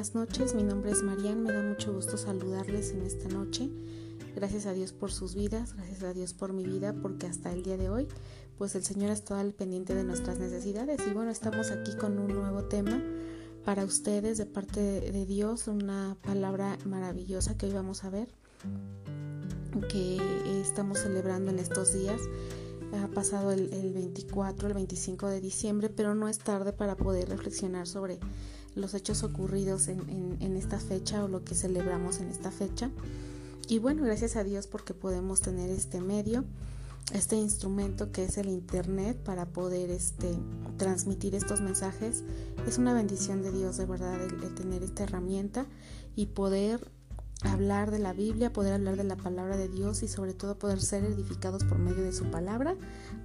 buenas noches. Mi nombre es Marian. Me da mucho gusto saludarles en esta noche. Gracias a Dios por sus vidas, gracias a Dios por mi vida, porque hasta el día de hoy, pues el Señor ha estado al pendiente de nuestras necesidades. Y bueno, estamos aquí con un nuevo tema para ustedes de parte de Dios, una palabra maravillosa que hoy vamos a ver, que estamos celebrando en estos días ha pasado el, 24, el 25 de diciembre, pero no es tarde para poder reflexionar sobre los hechos ocurridos en, esta fecha o lo que celebramos en esta fecha. Y bueno, gracias a Dios porque podemos tener este medio, este instrumento que es el Internet para poder este, transmitir estos mensajes. Es una bendición de Dios de verdad el tener esta herramienta y poder hablar de la Biblia, poder hablar de la palabra de Dios y sobre todo poder ser edificados por medio de su palabra,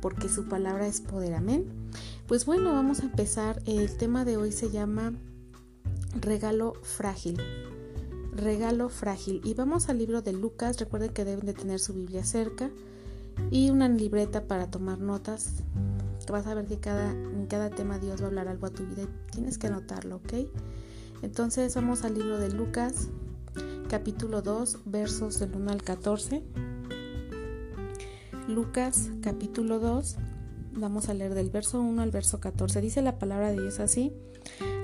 porque su palabra es poder, amén. Pues bueno, vamos a empezar. El tema de hoy se llama regalo frágil. Regalo frágil. Y vamos al libro de Lucas. Recuerden que deben de tener su Biblia cerca y una libreta para tomar notas. Vas a ver que cada, en cada tema Dios va a hablar algo a tu vida y tienes que anotarlo, ¿ok? Entonces vamos al libro de Lucas, capítulo 2, versos del 1 al 14. Lucas capítulo 2, vamos a leer del verso 1 al verso 14. Dice la palabra de Dios así.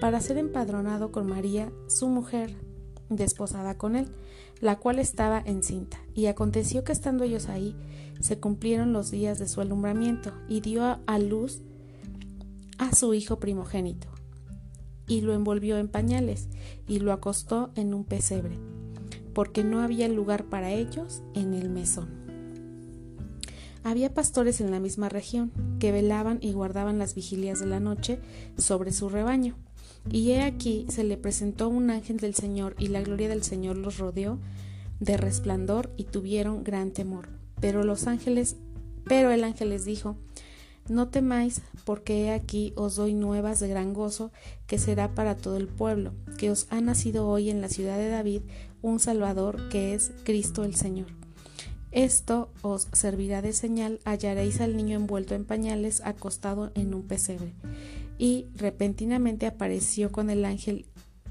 para ser empadronado con María, su mujer, desposada con él, la cual estaba encinta. Y aconteció que estando ellos ahí, se cumplieron los días de su alumbramiento, y dio a luz a su hijo primogénito y lo envolvió en pañales y lo acostó en un pesebre, porque no había lugar para ellos en el mesón. Había pastores en la misma región que velaban y guardaban las vigilias de la noche sobre su rebaño. Y he aquí se le presentó un ángel del Señor y la gloria del Señor los rodeó de resplandor y tuvieron gran temor. Pero los ángeles, pero el ángel les dijo, no temáis, porque he aquí os doy nuevas de gran gozo, que será para todo el pueblo, que os ha nacido hoy en la ciudad de David un Salvador, que es Cristo el Señor. Esto os servirá de señal, hallaréis al niño envuelto en pañales, acostado en un pesebre. Y repentinamente apareció con el ángel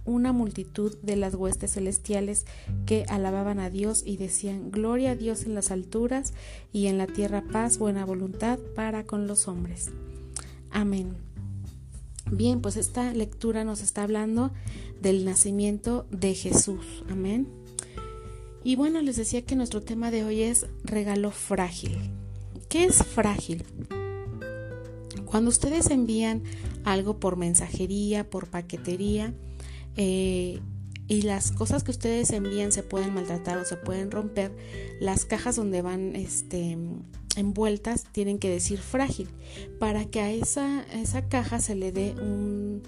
una multitud de las huestes celestiales que alababan a Dios y decían, Gloria a Dios en las alturas y en la tierra paz, buena voluntad para con los hombres. Amén. Bien, pues esta lectura nos está hablando del nacimiento de Jesús. Amén. Y bueno, les decía que nuestro tema de hoy es regalo frágil. ¿Qué es frágil? Cuando ustedes envían algo por mensajería, por paquetería, eh, y las cosas que ustedes envían se pueden maltratar o se pueden romper, las cajas donde van este, envueltas tienen que decir frágil para que a esa, caja se le dé un,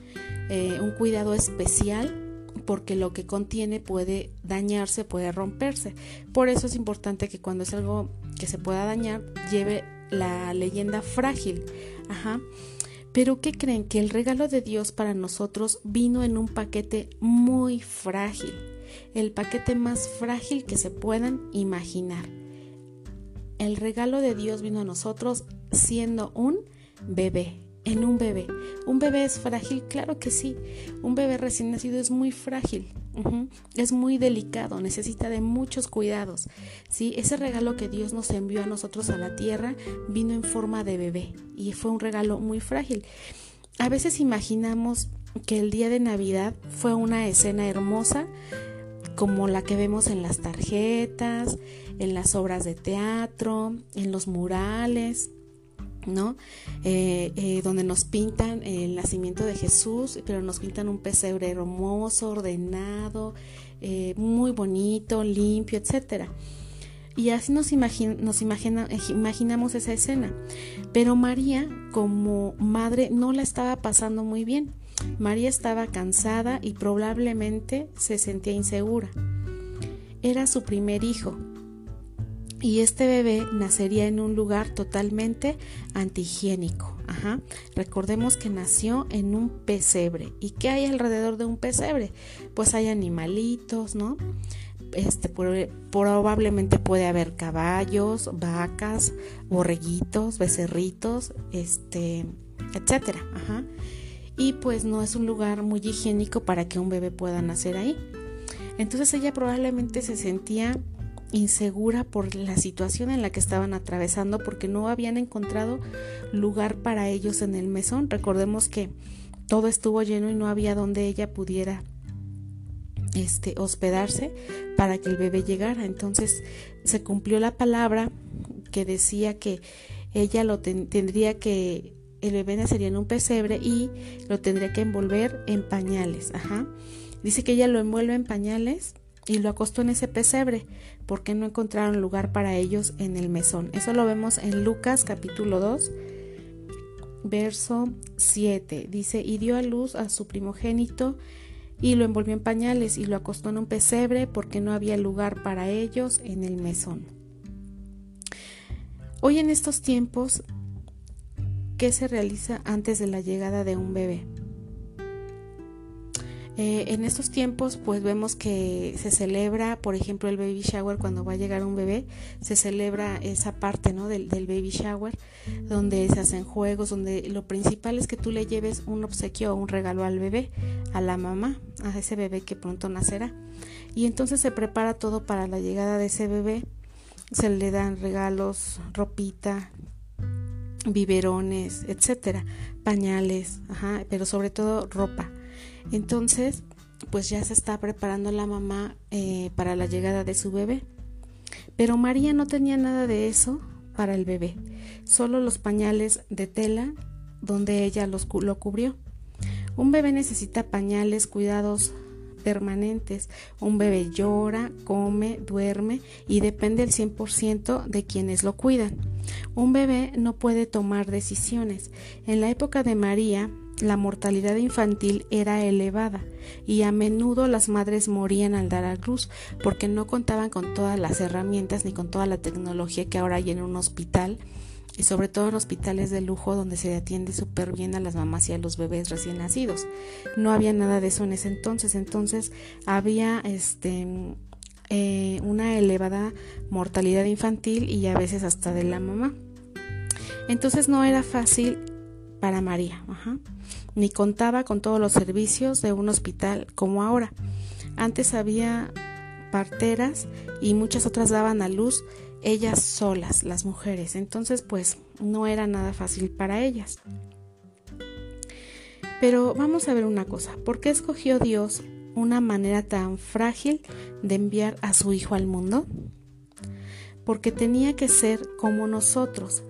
eh, un cuidado especial porque lo que contiene puede dañarse, puede romperse. Por eso es importante que cuando es algo que se pueda dañar, lleve la leyenda frágil. Ajá. Pero ¿qué creen? Que el regalo de Dios para nosotros vino en un paquete muy frágil, el paquete más frágil que se puedan imaginar. El regalo de Dios vino a nosotros siendo un bebé, en un bebé. ¿Un bebé es frágil? Claro que sí. Un bebé recién nacido es muy frágil. Es muy delicado, necesita de muchos cuidados. ¿sí? Ese regalo que Dios nos envió a nosotros a la tierra vino en forma de bebé y fue un regalo muy frágil. A veces imaginamos que el día de Navidad fue una escena hermosa como la que vemos en las tarjetas, en las obras de teatro, en los murales, ¿no? Eh, eh, donde nos pintan el nacimiento de Jesús, pero nos pintan un pesebre hermoso, ordenado, eh, muy bonito, limpio, etcétera. Y así nos, nos imaginamos esa escena. Pero María, como madre, no la estaba pasando muy bien. María estaba cansada y probablemente se sentía insegura. Era su primer hijo y este bebé nacería en un lugar totalmente antihigiénico. Ajá. Recordemos que nació en un pesebre. ¿Y qué hay alrededor de un pesebre? Pues hay animalitos, ¿no? Este, probablemente puede haber caballos, vacas, borreguitos, becerritos, este, etcétera. Ajá. Y pues no es un lugar muy higiénico para que un bebé pueda nacer ahí. Entonces ella probablemente se sentía insegura por la situación en la que estaban atravesando porque no habían encontrado lugar para ellos en el mesón. Recordemos que todo estuvo lleno y no había donde ella pudiera este hospedarse para que el bebé llegara. Entonces se cumplió la palabra que decía que ella lo tendría que el bebé nacería en un pesebre y lo tendría que envolver en pañales, ajá. Dice que ella lo envuelve en pañales y lo acostó en ese pesebre, porque no encontraron lugar para ellos en el mesón. Eso lo vemos en Lucas capítulo 2, verso 7. Dice, y dio a luz a su primogénito y lo envolvió en pañales y lo acostó en un pesebre porque no había lugar para ellos en el mesón. Hoy en estos tiempos, ¿qué se realiza antes de la llegada de un bebé? Eh, en estos tiempos pues vemos que se celebra, por ejemplo, el baby shower cuando va a llegar un bebé, se celebra esa parte ¿no? del, baby shower donde se hacen juegos, donde lo principal es que tú le lleves un obsequio o un regalo al bebé, a la mamá, a ese bebé que pronto nacerá. Y entonces se prepara todo para la llegada de ese bebé, se le dan regalos, ropita, biberones, etcétera, pañales, ajá, pero sobre todo ropa. Entonces, pues ya se está preparando la mamá eh, para la llegada de su bebé. Pero María no tenía nada de eso para el bebé, solo los pañales de tela donde ella los, lo cubrió. Un bebé necesita pañales, cuidados permanentes. Un bebé llora, come, duerme y depende al 100% de quienes lo cuidan. Un bebé no puede tomar decisiones. En la época de María, la mortalidad infantil era elevada y a menudo las madres morían al dar a luz porque no contaban con todas las herramientas ni con toda la tecnología que ahora hay en un hospital y sobre todo en hospitales de lujo donde se atiende súper bien a las mamás y a los bebés recién nacidos. No había nada de eso en ese entonces, entonces había este eh, una elevada mortalidad infantil y a veces hasta de la mamá. Entonces no era fácil para María, ni contaba con todos los servicios de un hospital como ahora. Antes había parteras y muchas otras daban a luz ellas solas, las mujeres. Entonces, pues no era nada fácil para ellas. Pero vamos a ver una cosa, ¿por qué escogió Dios una manera tan frágil de enviar a su Hijo al mundo? Porque tenía que ser como nosotros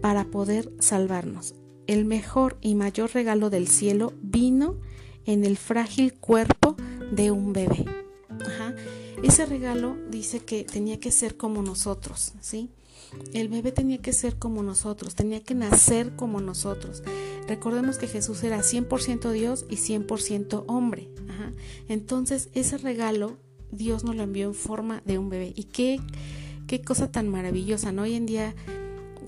para poder salvarnos el mejor y mayor regalo del cielo vino en el frágil cuerpo de un bebé. Ese regalo dice que tenía que ser como nosotros, ¿sí? El bebé tenía que ser como nosotros, tenía que nacer como nosotros. Recordemos que Jesús era 100% Dios y 100% hombre. Entonces, ese regalo Dios nos lo envió en forma de un bebé. Y qué, qué cosa tan maravillosa, ¿no? Hoy en día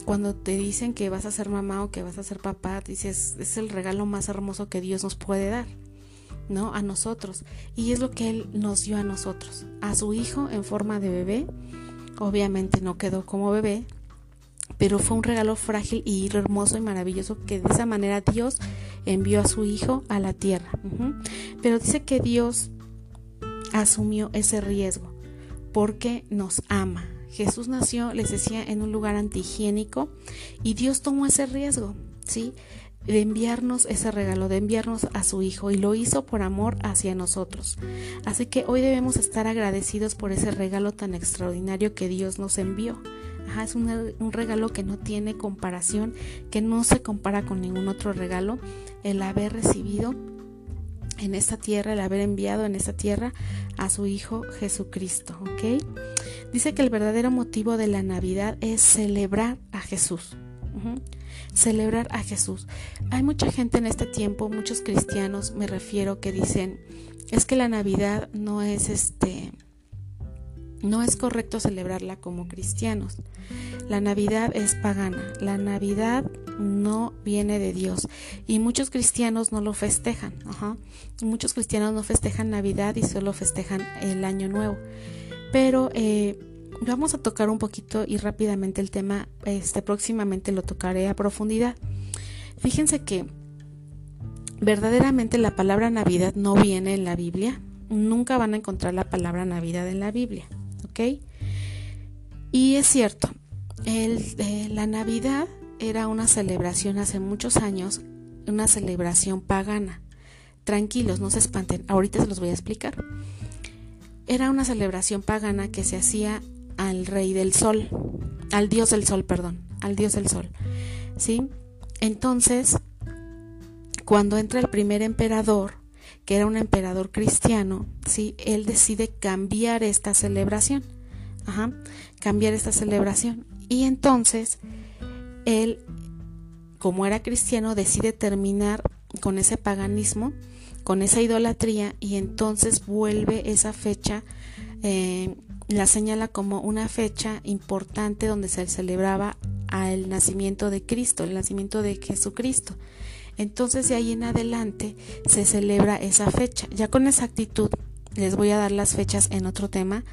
cuando te dicen que vas a ser mamá o que vas a ser papá, dices, es el regalo más hermoso que Dios nos puede dar, ¿no? A nosotros. Y es lo que Él nos dio a nosotros. A su hijo en forma de bebé. Obviamente no quedó como bebé, pero fue un regalo frágil y hermoso y maravilloso que de esa manera Dios envió a su hijo a la tierra. Pero dice que Dios asumió ese riesgo porque nos ama, Jesús nació, les decía, en un lugar antihigiénico y Dios tomó ese riesgo, ¿sí? de enviarnos ese regalo, de enviarnos a su Hijo y lo hizo por amor hacia nosotros. Así que hoy debemos estar agradecidos por ese regalo tan extraordinario que Dios nos envió. Ajá, es un, un, regalo que no tiene comparación, que no se compara con ningún otro regalo, el haber recibido en esta tierra, el haber enviado en esta tierra a su Hijo Jesucristo, ¿ok? Dice que el verdadero motivo de la Navidad es celebrar a Jesús. Celebrar a Jesús. Hay mucha gente en este tiempo, muchos cristianos, me refiero, que dicen, es que la Navidad no es este no es correcto celebrarla como cristianos. La Navidad es pagana. La Navidad no viene de Dios. Y muchos cristianos no lo festejan. Muchos cristianos no festejan Navidad y solo festejan el Año Nuevo. Pero eh, vamos a tocar un poquito y rápidamente el tema. Este próximamente lo tocaré a profundidad. Fíjense que verdaderamente la palabra Navidad no viene en la Biblia. Nunca van a encontrar la palabra Navidad en la Biblia. Y es cierto, eh, la Navidad era una celebración hace muchos años, una celebración pagana. Tranquilos, no se espanten, ahorita se los voy a explicar. Era una celebración pagana que se hacía al rey del sol, al dios del sol, perdón, al dios del sol. ¿Sí? Entonces, cuando entra el primer emperador, que era un emperador cristiano, ¿sí? él decide cambiar esta celebración. Ajá, cambiar esta celebración. Y entonces, él, como era cristiano, decide terminar con ese paganismo, con esa idolatría, y entonces vuelve esa fecha, eh, la señala como una fecha importante donde se celebraba al nacimiento de Cristo, el nacimiento de Jesucristo. Entonces de ahí en adelante se celebra esa fecha. Ya con exactitud les voy a dar las fechas en otro tema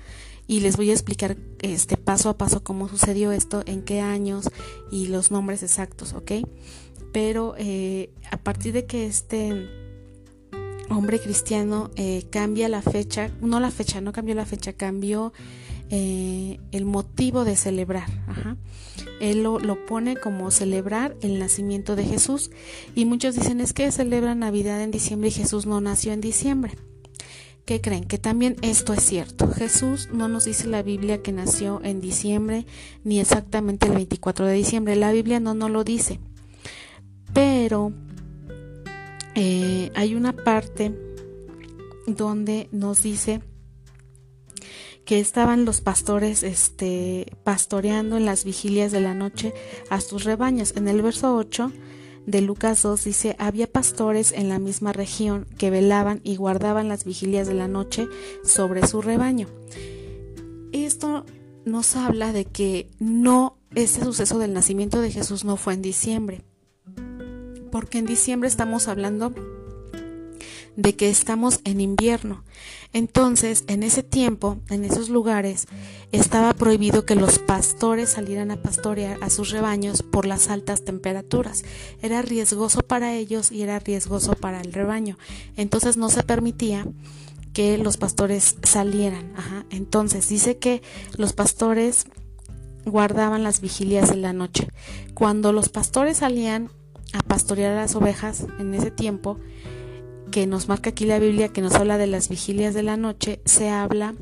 y les voy a explicar este paso a paso cómo sucedió esto, en qué años y los nombres exactos, ¿ok? Pero eh, a partir de que este hombre cristiano eh, cambia la fecha, no la fecha, no cambió la fecha, cambió eh, el motivo de celebrar. Él lo, pone como celebrar el nacimiento de Jesús y muchos dicen es que celebran Navidad en diciembre y Jesús no nació en diciembre. ¿Qué creen? Que también esto es cierto. Jesús no nos dice la Biblia que nació en diciembre ni exactamente el 24 de diciembre. La Biblia no nos lo dice. Pero eh, hay una parte donde nos dice que estaban los pastores este, pastoreando en las vigilias de la noche a sus rebaños. En el verso 8 de Lucas 2 dice, había pastores en la misma región que velaban y guardaban las vigilias de la noche sobre su rebaño. Esto nos habla de que no, este suceso del nacimiento de Jesús no fue en diciembre, porque en diciembre estamos hablando de que estamos en invierno. Entonces, en ese tiempo, en esos lugares, estaba prohibido que los pastores salieran a pastorear a sus rebaños por las altas temperaturas. Era riesgoso para ellos y era riesgoso para el rebaño. Entonces no se permitía que los pastores salieran. Entonces dice que los pastores guardaban las vigilias de la noche. Cuando los pastores salían a pastorear a las ovejas en ese tiempo, que nos marca aquí la Biblia, que nos habla de las vigilias de la noche, se habla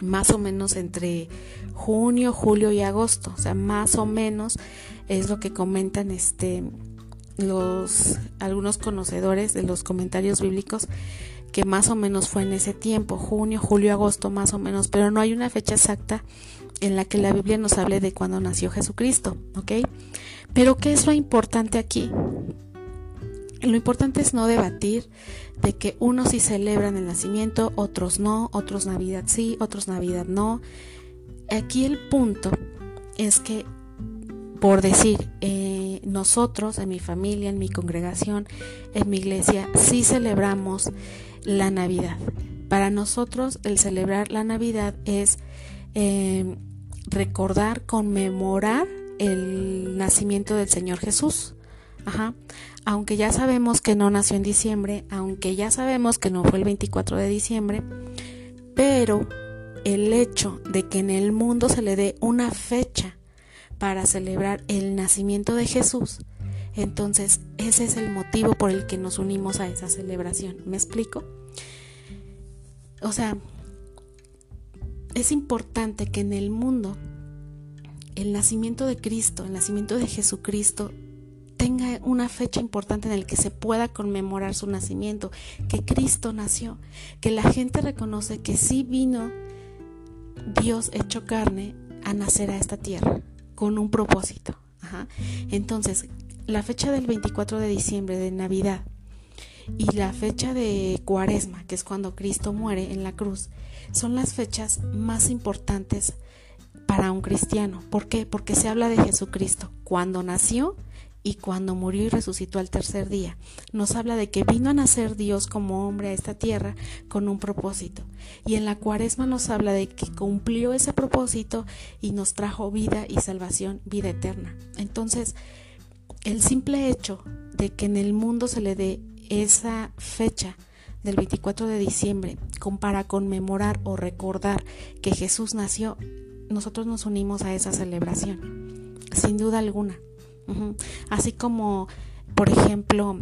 más o menos entre junio, julio y agosto, o sea, más o menos es lo que comentan este los algunos conocedores de los comentarios bíblicos que más o menos fue en ese tiempo, junio, julio, agosto más o menos, pero no hay una fecha exacta en la que la Biblia nos hable de cuándo nació Jesucristo, ¿ok? Pero ¿qué es lo importante aquí? Lo importante es no debatir de que unos sí celebran el nacimiento, otros no, otros Navidad sí, otros Navidad no. Aquí el punto es que, por decir, eh, nosotros, en mi familia, en mi congregación, en mi iglesia, sí celebramos la Navidad. Para nosotros el celebrar la Navidad es eh, recordar, conmemorar el nacimiento del Señor Jesús. Ajá aunque ya sabemos que no nació en diciembre, aunque ya sabemos que no fue el 24 de diciembre, pero el hecho de que en el mundo se le dé una fecha para celebrar el nacimiento de Jesús, entonces ese es el motivo por el que nos unimos a esa celebración. ¿Me explico? O sea, es importante que en el mundo el nacimiento de Cristo, el nacimiento de Jesucristo, tenga una fecha importante en la que se pueda conmemorar su nacimiento, que Cristo nació, que la gente reconoce que sí vino Dios hecho carne a nacer a esta tierra con un propósito. Entonces, la fecha del 24 de diciembre de Navidad y la fecha de Cuaresma, que es cuando Cristo muere en la cruz, son las fechas más importantes para un cristiano. ¿Por qué? Porque se habla de Jesucristo, cuando nació y cuando murió y resucitó al tercer día. Nos habla de que vino a nacer Dios como hombre a esta tierra con un propósito. Y en la cuaresma nos habla de que cumplió ese propósito y nos trajo vida y salvación, vida eterna. Entonces, el simple hecho de que en el mundo se le dé esa fecha del 24 de diciembre para conmemorar o recordar que Jesús nació, nosotros nos unimos a esa celebración, sin duda alguna. Así como, por ejemplo,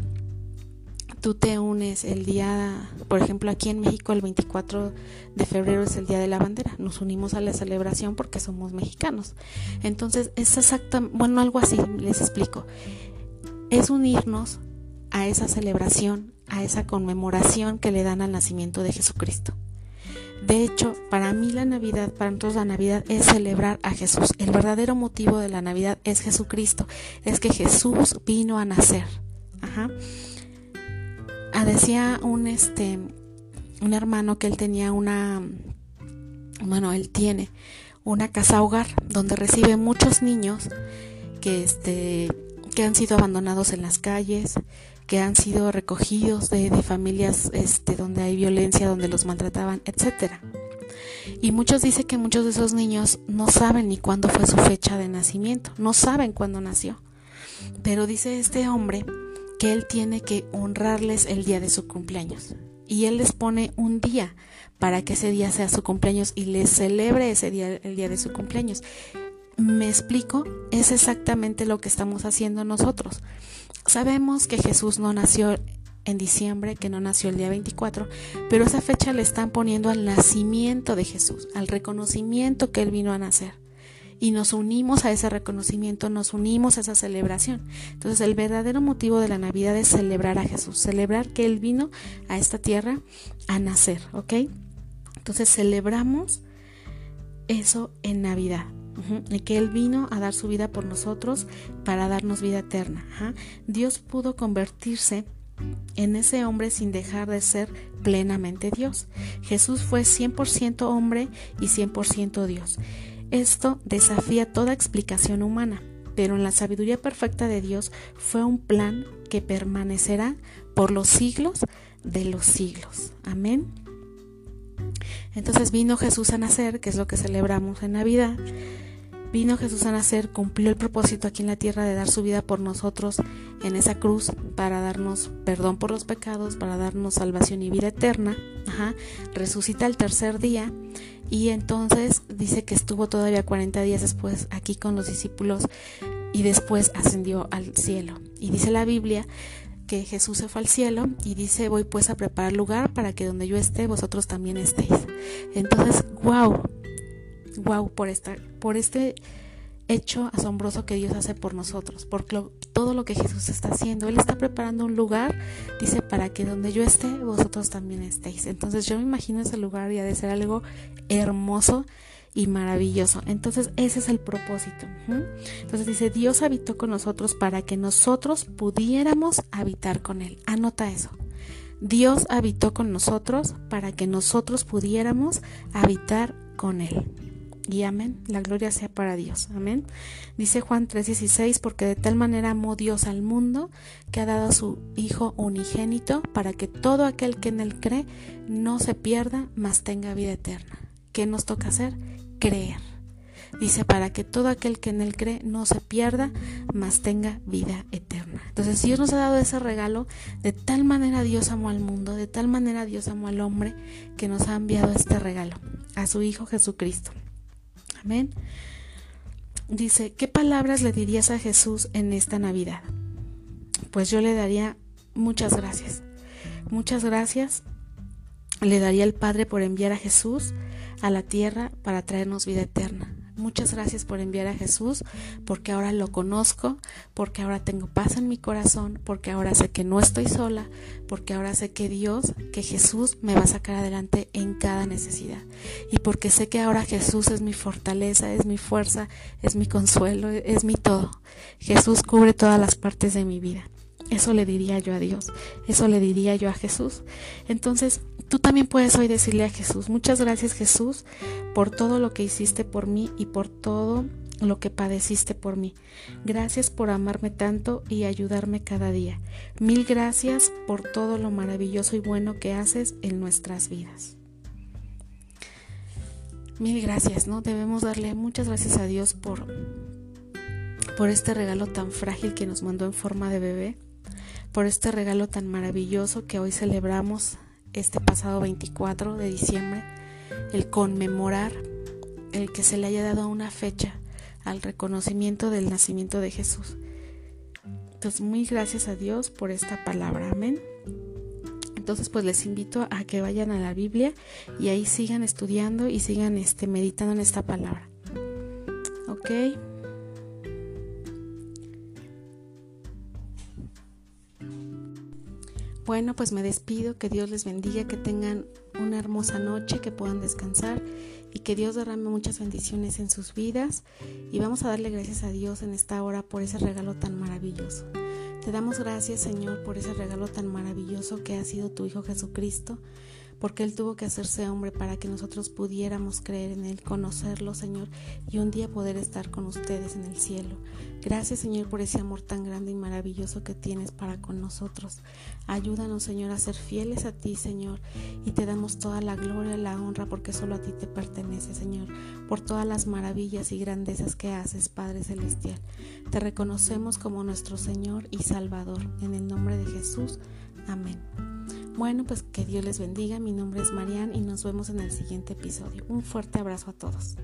tú te unes el día, por ejemplo, aquí en México el 24 de febrero es el Día de la Bandera, nos unimos a la celebración porque somos mexicanos. Entonces, es exactamente, bueno, algo así, les explico. Es unirnos a esa celebración, a esa conmemoración que le dan al nacimiento de Jesucristo. De hecho, para mí la Navidad, para nosotros la Navidad es celebrar a Jesús. El verdadero motivo de la Navidad es Jesucristo, es que Jesús vino a nacer. Ajá. Ah, decía un este un hermano que él tenía una bueno, él tiene una casa hogar donde recibe muchos niños que este que han sido abandonados en las calles, que han sido recogidos de, familias este, donde hay violencia, donde los maltrataban, etcétera. Y muchos dicen que muchos de esos niños no saben ni cuándo fue su fecha de nacimiento, no saben cuándo nació. Pero dice este hombre que él tiene que honrarles el día de su cumpleaños. Y él les pone un día para que ese día sea su cumpleaños y les celebre ese día, el día de su cumpleaños. ¿Me explico? Es exactamente lo que estamos haciendo nosotros. Sabemos que Jesús no nació en diciembre, que no nació el día 24, pero esa fecha le están poniendo al nacimiento de Jesús, al reconocimiento que Él vino a nacer. Y nos unimos a ese reconocimiento, nos unimos a esa celebración. Entonces el verdadero motivo de la Navidad es celebrar a Jesús, celebrar que Él vino a esta tierra a nacer, ¿ok? Entonces celebramos eso en Navidad y que Él vino a dar su vida por nosotros para darnos vida eterna. Dios pudo convertirse en ese hombre sin dejar de ser plenamente Dios. Jesús fue 100% hombre y 100% Dios. Esto desafía toda explicación humana, pero en la sabiduría perfecta de Dios fue un plan que permanecerá por los siglos de los siglos. Amén. Entonces vino Jesús a nacer, que es lo que celebramos en Navidad, Vino Jesús a nacer, cumplió el propósito aquí en la tierra de dar su vida por nosotros en esa cruz para darnos perdón por los pecados, para darnos salvación y vida eterna. Ajá. Resucita el tercer día y entonces dice que estuvo todavía 40 días después aquí con los discípulos y después ascendió al cielo. Y dice la Biblia que Jesús se fue al cielo y dice voy pues a preparar lugar para que donde yo esté vosotros también estéis. Entonces, wow, wow por, esta, por este hecho asombroso que Dios hace por nosotros, por todo lo que Jesús está haciendo. Él está preparando un lugar, dice, para que donde yo esté, vosotros también estéis. Entonces yo me imagino ese lugar y ha de ser algo hermoso y maravilloso. Entonces ese es el propósito. Entonces dice, Dios habitó con nosotros para que nosotros pudiéramos habitar con Él. Anota eso. Dios habitó con nosotros para que nosotros pudiéramos habitar con Él. Y amén, la gloria sea para Dios. Amén. Dice Juan 3:16, porque de tal manera amó Dios al mundo que ha dado a su Hijo unigénito para que todo aquel que en él cree no se pierda, mas tenga vida eterna. ¿Qué nos toca hacer? Creer. Dice, para que todo aquel que en él cree no se pierda, mas tenga vida eterna. Entonces, Dios nos ha dado ese regalo, de tal manera Dios amó al mundo, de tal manera Dios amó al hombre, que nos ha enviado este regalo, a su Hijo Jesucristo. Amén. Dice, ¿qué palabras le dirías a Jesús en esta Navidad? Pues yo le daría muchas gracias. Muchas gracias le daría al Padre por enviar a Jesús a la tierra para traernos vida eterna. Muchas gracias por enviar a Jesús, porque ahora lo conozco, porque ahora tengo paz en mi corazón, porque ahora sé que no estoy sola, porque ahora sé que Dios, que Jesús me va a sacar adelante en cada necesidad. Y porque sé que ahora Jesús es mi fortaleza, es mi fuerza, es mi consuelo, es mi todo. Jesús cubre todas las partes de mi vida. Eso le diría yo a Dios, eso le diría yo a Jesús. Entonces, tú también puedes hoy decirle a Jesús, muchas gracias Jesús por todo lo que hiciste por mí y por todo lo que padeciste por mí. Gracias por amarme tanto y ayudarme cada día. Mil gracias por todo lo maravilloso y bueno que haces en nuestras vidas. Mil gracias, ¿no? Debemos darle muchas gracias a Dios por por este regalo tan frágil que nos mandó en forma de bebé por este regalo tan maravilloso que hoy celebramos este pasado 24 de diciembre, el conmemorar el que se le haya dado una fecha al reconocimiento del nacimiento de Jesús. Entonces, muy gracias a Dios por esta palabra. Amén. Entonces, pues les invito a que vayan a la Biblia y ahí sigan estudiando y sigan este, meditando en esta palabra. ¿Ok? Bueno, pues me despido, que Dios les bendiga, que tengan una hermosa noche, que puedan descansar y que Dios derrame muchas bendiciones en sus vidas y vamos a darle gracias a Dios en esta hora por ese regalo tan maravilloso. Te damos gracias Señor por ese regalo tan maravilloso que ha sido tu Hijo Jesucristo porque Él tuvo que hacerse hombre para que nosotros pudiéramos creer en Él, conocerlo, Señor, y un día poder estar con ustedes en el cielo. Gracias, Señor, por ese amor tan grande y maravilloso que tienes para con nosotros. Ayúdanos, Señor, a ser fieles a ti, Señor, y te damos toda la gloria y la honra porque solo a ti te pertenece, Señor, por todas las maravillas y grandezas que haces, Padre Celestial. Te reconocemos como nuestro Señor y Salvador. En el nombre de Jesús. Amén. Bueno, pues que Dios les bendiga. Mi nombre es Marian y nos vemos en el siguiente episodio. Un fuerte abrazo a todos.